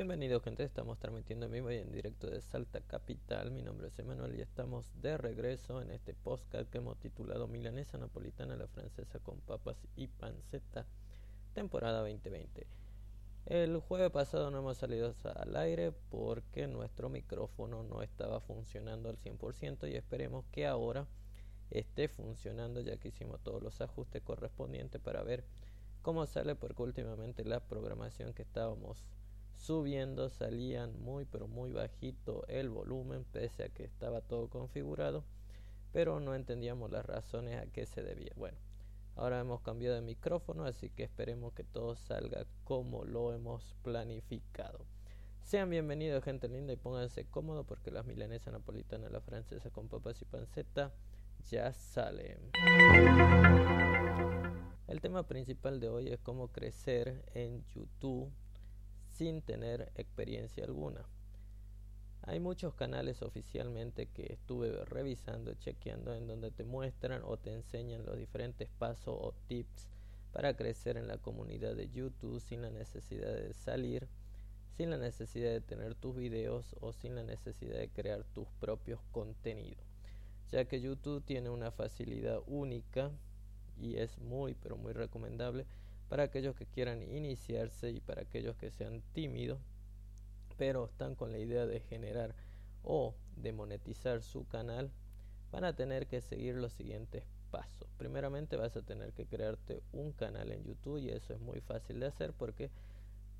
Bienvenidos gente, estamos transmitiendo en vivo y en directo de Salta Capital. Mi nombre es Emanuel y estamos de regreso en este podcast que hemos titulado Milanesa Napolitana la Francesa con papas y panceta, temporada 2020. El jueves pasado no hemos salido al aire porque nuestro micrófono no estaba funcionando al 100% y esperemos que ahora esté funcionando ya que hicimos todos los ajustes correspondientes para ver cómo sale porque últimamente la programación que estábamos subiendo salían muy pero muy bajito el volumen pese a que estaba todo configurado pero no entendíamos las razones a qué se debía. Bueno ahora hemos cambiado de micrófono así que esperemos que todo salga como lo hemos planificado. Sean bienvenidos gente linda y pónganse cómodos porque las milanesas napolitanas la francesa con papas y panceta ya salen. El tema principal de hoy es cómo crecer en YouTube sin tener experiencia alguna. Hay muchos canales oficialmente que estuve revisando, chequeando, en donde te muestran o te enseñan los diferentes pasos o tips para crecer en la comunidad de YouTube sin la necesidad de salir, sin la necesidad de tener tus videos o sin la necesidad de crear tus propios contenidos. Ya que YouTube tiene una facilidad única y es muy pero muy recomendable para aquellos que quieran iniciarse y para aquellos que sean tímidos, pero están con la idea de generar o de monetizar su canal, van a tener que seguir los siguientes pasos. Primeramente vas a tener que crearte un canal en YouTube y eso es muy fácil de hacer porque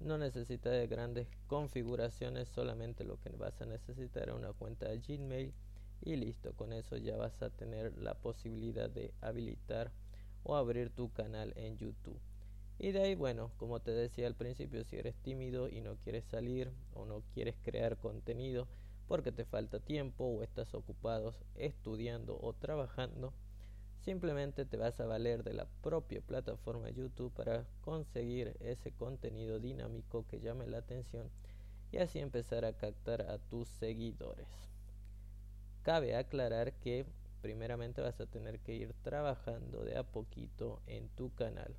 no necesitas de grandes configuraciones, solamente lo que vas a necesitar es una cuenta de Gmail y listo, con eso ya vas a tener la posibilidad de habilitar o abrir tu canal en YouTube. Y de ahí, bueno, como te decía al principio, si eres tímido y no quieres salir o no quieres crear contenido porque te falta tiempo o estás ocupado estudiando o trabajando, simplemente te vas a valer de la propia plataforma YouTube para conseguir ese contenido dinámico que llame la atención y así empezar a captar a tus seguidores. Cabe aclarar que primeramente vas a tener que ir trabajando de a poquito en tu canal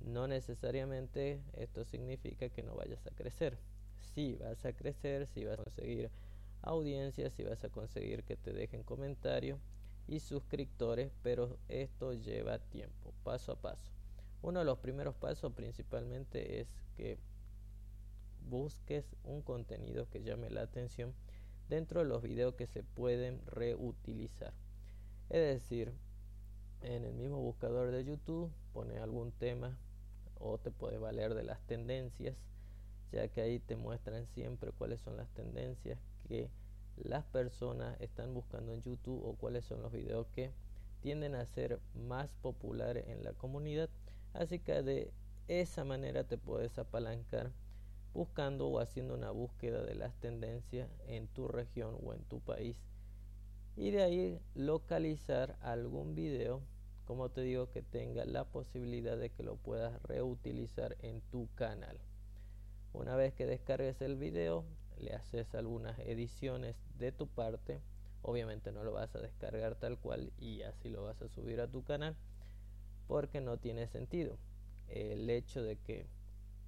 no necesariamente esto significa que no vayas a crecer. Si vas a crecer, si vas a conseguir audiencias, si vas a conseguir que te dejen comentarios y suscriptores, pero esto lleva tiempo, paso a paso. Uno de los primeros pasos principalmente es que busques un contenido que llame la atención dentro de los videos que se pueden reutilizar. Es decir, en el mismo buscador de YouTube pone algún tema o te puede valer de las tendencias, ya que ahí te muestran siempre cuáles son las tendencias que las personas están buscando en YouTube o cuáles son los videos que tienden a ser más populares en la comunidad. Así que de esa manera te puedes apalancar buscando o haciendo una búsqueda de las tendencias en tu región o en tu país. Y de ahí localizar algún video como te digo, que tenga la posibilidad de que lo puedas reutilizar en tu canal. Una vez que descargues el video, le haces algunas ediciones de tu parte. Obviamente no lo vas a descargar tal cual y así lo vas a subir a tu canal porque no tiene sentido. El hecho de que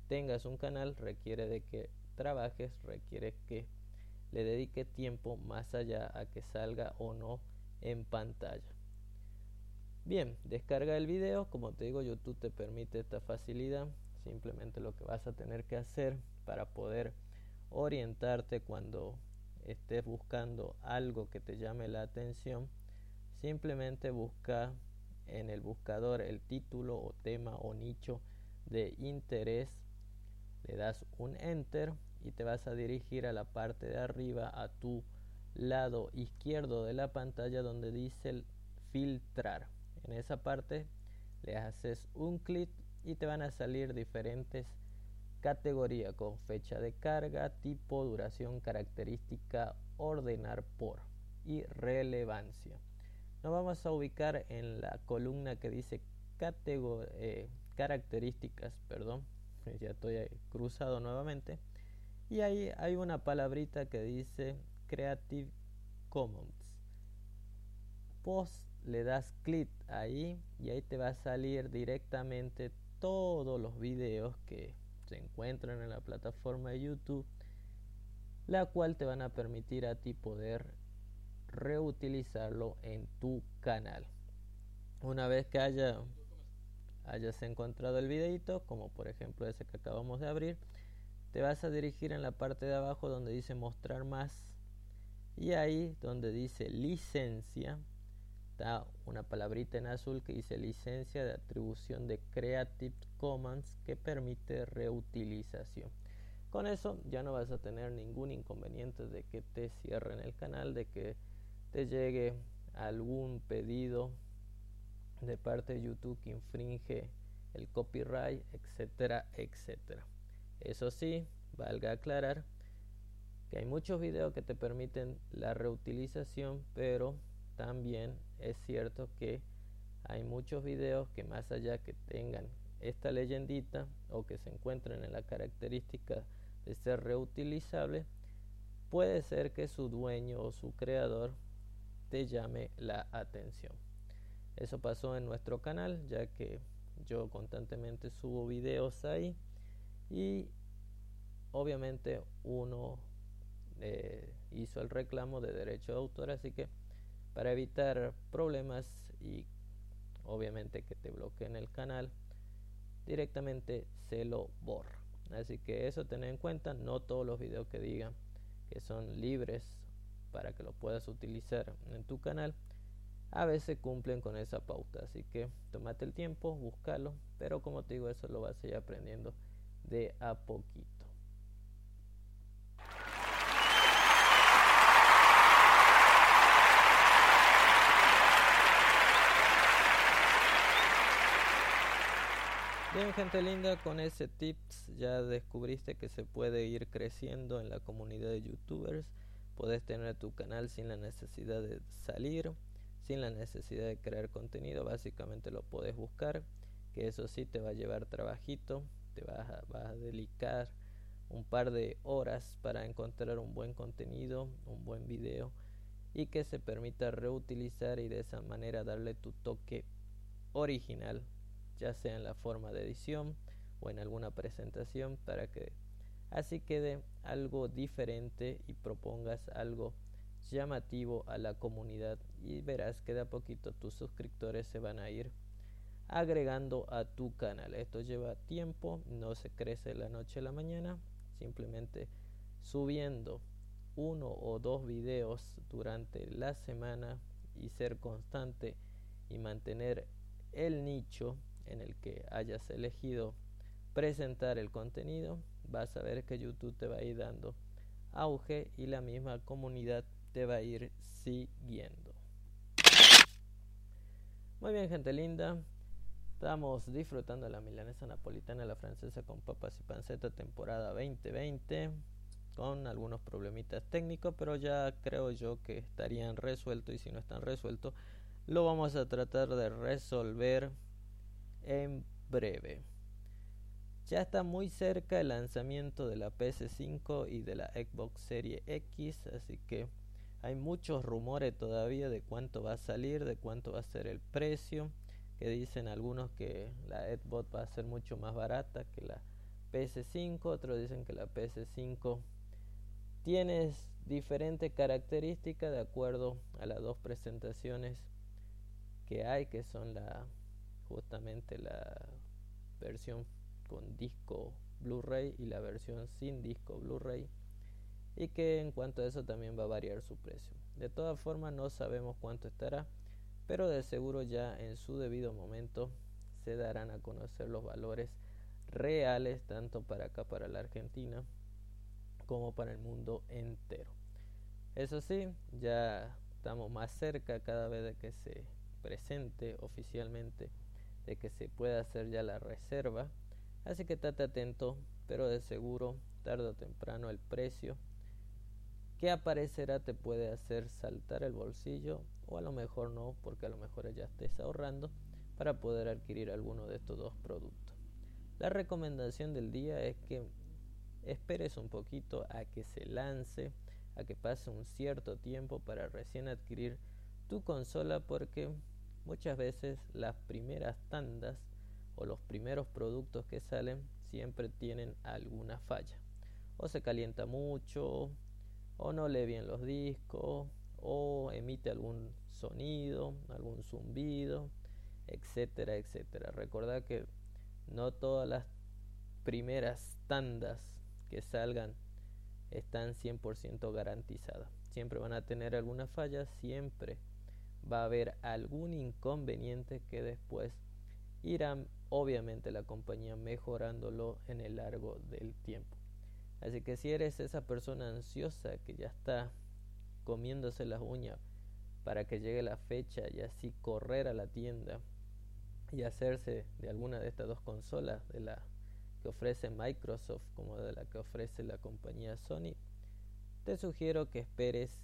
tengas un canal requiere de que trabajes, requiere que le dedique tiempo más allá a que salga o no en pantalla. Bien, descarga el video, como te digo, YouTube te permite esta facilidad. Simplemente lo que vas a tener que hacer para poder orientarte cuando estés buscando algo que te llame la atención, simplemente busca en el buscador el título o tema o nicho de interés, le das un enter y te vas a dirigir a la parte de arriba a tu lado izquierdo de la pantalla donde dice filtrar. En esa parte le haces un clic y te van a salir diferentes categorías con fecha de carga, tipo, duración, característica, ordenar por y relevancia. Nos vamos a ubicar en la columna que dice eh, características, perdón, ya estoy cruzado nuevamente. Y ahí hay una palabrita que dice Creative Commons. Post le das clic ahí y ahí te va a salir directamente todos los videos que se encuentran en la plataforma de YouTube, la cual te van a permitir a ti poder reutilizarlo en tu canal. Una vez que haya, hayas encontrado el videito, como por ejemplo ese que acabamos de abrir, te vas a dirigir en la parte de abajo donde dice mostrar más y ahí donde dice licencia está una palabrita en azul que dice licencia de atribución de Creative Commons que permite reutilización. Con eso ya no vas a tener ningún inconveniente de que te cierren el canal, de que te llegue algún pedido de parte de YouTube que infringe el copyright, etcétera, etcétera. Eso sí, valga aclarar que hay muchos videos que te permiten la reutilización, pero también es cierto que hay muchos videos que más allá que tengan esta leyendita o que se encuentren en la característica de ser reutilizable, puede ser que su dueño o su creador te llame la atención. Eso pasó en nuestro canal, ya que yo constantemente subo videos ahí y obviamente uno eh, hizo el reclamo de derecho de autor, así que para evitar problemas y obviamente que te bloqueen el canal, directamente se lo borra. Así que eso ten en cuenta, no todos los videos que digan que son libres para que lo puedas utilizar en tu canal, a veces cumplen con esa pauta. Así que tomate el tiempo, búscalo, pero como te digo, eso lo vas a ir aprendiendo de a poquito. Bien, gente linda, con ese tips ya descubriste que se puede ir creciendo en la comunidad de youtubers. Puedes tener tu canal sin la necesidad de salir, sin la necesidad de crear contenido. Básicamente lo puedes buscar, que eso sí te va a llevar trabajito, te vas a, vas a dedicar un par de horas para encontrar un buen contenido, un buen video y que se permita reutilizar y de esa manera darle tu toque original ya sea en la forma de edición o en alguna presentación para que así quede algo diferente y propongas algo llamativo a la comunidad y verás que de a poquito tus suscriptores se van a ir agregando a tu canal. Esto lleva tiempo, no se crece la noche a la mañana, simplemente subiendo uno o dos videos durante la semana y ser constante y mantener el nicho en el que hayas elegido presentar el contenido, vas a ver que YouTube te va a ir dando auge y la misma comunidad te va a ir siguiendo. Muy bien, gente linda. Estamos disfrutando la milanesa napolitana, la francesa con papas y panceta temporada 2020 con algunos problemitas técnicos, pero ya creo yo que estarían resueltos y si no están resueltos, lo vamos a tratar de resolver en breve. Ya está muy cerca el lanzamiento de la PS5 y de la Xbox Series X, así que hay muchos rumores todavía de cuánto va a salir, de cuánto va a ser el precio, que dicen algunos que la Xbox va a ser mucho más barata que la PS5, otros dicen que la PS5 tiene diferentes características de acuerdo a las dos presentaciones que hay, que son la justamente la versión con disco Blu-ray y la versión sin disco Blu-ray y que en cuanto a eso también va a variar su precio. De todas formas no sabemos cuánto estará, pero de seguro ya en su debido momento se darán a conocer los valores reales tanto para acá para la Argentina como para el mundo entero. Eso sí, ya estamos más cerca cada vez de que se presente oficialmente de que se pueda hacer ya la reserva. Así que estate atento, pero de seguro, tarde o temprano, el precio que aparecerá te puede hacer saltar el bolsillo o a lo mejor no, porque a lo mejor ya estés ahorrando para poder adquirir alguno de estos dos productos. La recomendación del día es que esperes un poquito a que se lance, a que pase un cierto tiempo para recién adquirir tu consola porque Muchas veces las primeras tandas o los primeros productos que salen siempre tienen alguna falla. O se calienta mucho, o no lee bien los discos, o emite algún sonido, algún zumbido, etcétera, etcétera. Recordad que no todas las primeras tandas que salgan están 100% garantizadas. Siempre van a tener alguna falla, siempre va a haber algún inconveniente que después irá obviamente la compañía mejorándolo en el largo del tiempo. Así que si eres esa persona ansiosa que ya está comiéndose las uñas para que llegue la fecha y así correr a la tienda y hacerse de alguna de estas dos consolas, de la que ofrece Microsoft como de la que ofrece la compañía Sony, te sugiero que esperes,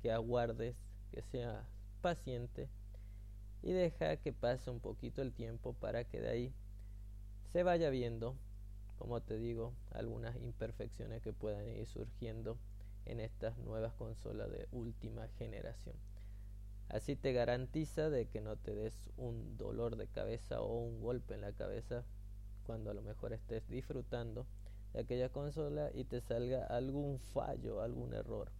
que aguardes, que seas paciente y deja que pase un poquito el tiempo para que de ahí se vaya viendo, como te digo, algunas imperfecciones que puedan ir surgiendo en estas nuevas consolas de última generación. Así te garantiza de que no te des un dolor de cabeza o un golpe en la cabeza cuando a lo mejor estés disfrutando de aquella consola y te salga algún fallo, algún error.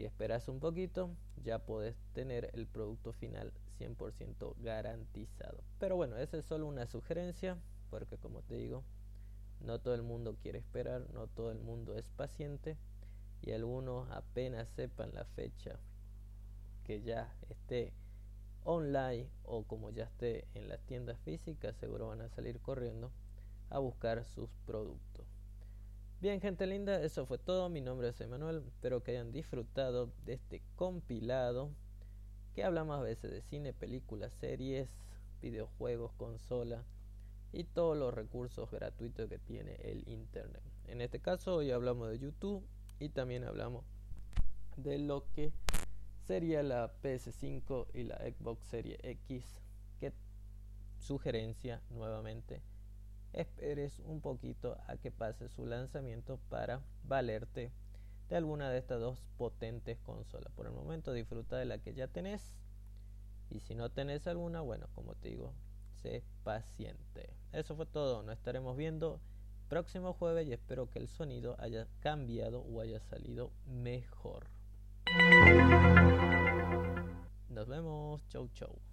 Si esperas un poquito, ya puedes tener el producto final 100% garantizado. Pero bueno, esa es solo una sugerencia, porque como te digo, no todo el mundo quiere esperar, no todo el mundo es paciente y algunos apenas sepan la fecha que ya esté online o como ya esté en las tiendas físicas, seguro van a salir corriendo a buscar sus productos. Bien, gente linda, eso fue todo. Mi nombre es Emanuel. Espero que hayan disfrutado de este compilado que hablamos a veces de cine, películas, series, videojuegos, consola y todos los recursos gratuitos que tiene el Internet. En este caso, hoy hablamos de YouTube y también hablamos de lo que sería la PS5 y la Xbox Series X. Que sugerencia nuevamente esperes un poquito a que pase su lanzamiento para valerte de alguna de estas dos potentes consolas. Por el momento disfruta de la que ya tenés y si no tenés alguna, bueno, como te digo, sé paciente. Eso fue todo, nos estaremos viendo próximo jueves y espero que el sonido haya cambiado o haya salido mejor. Nos vemos, chau chau.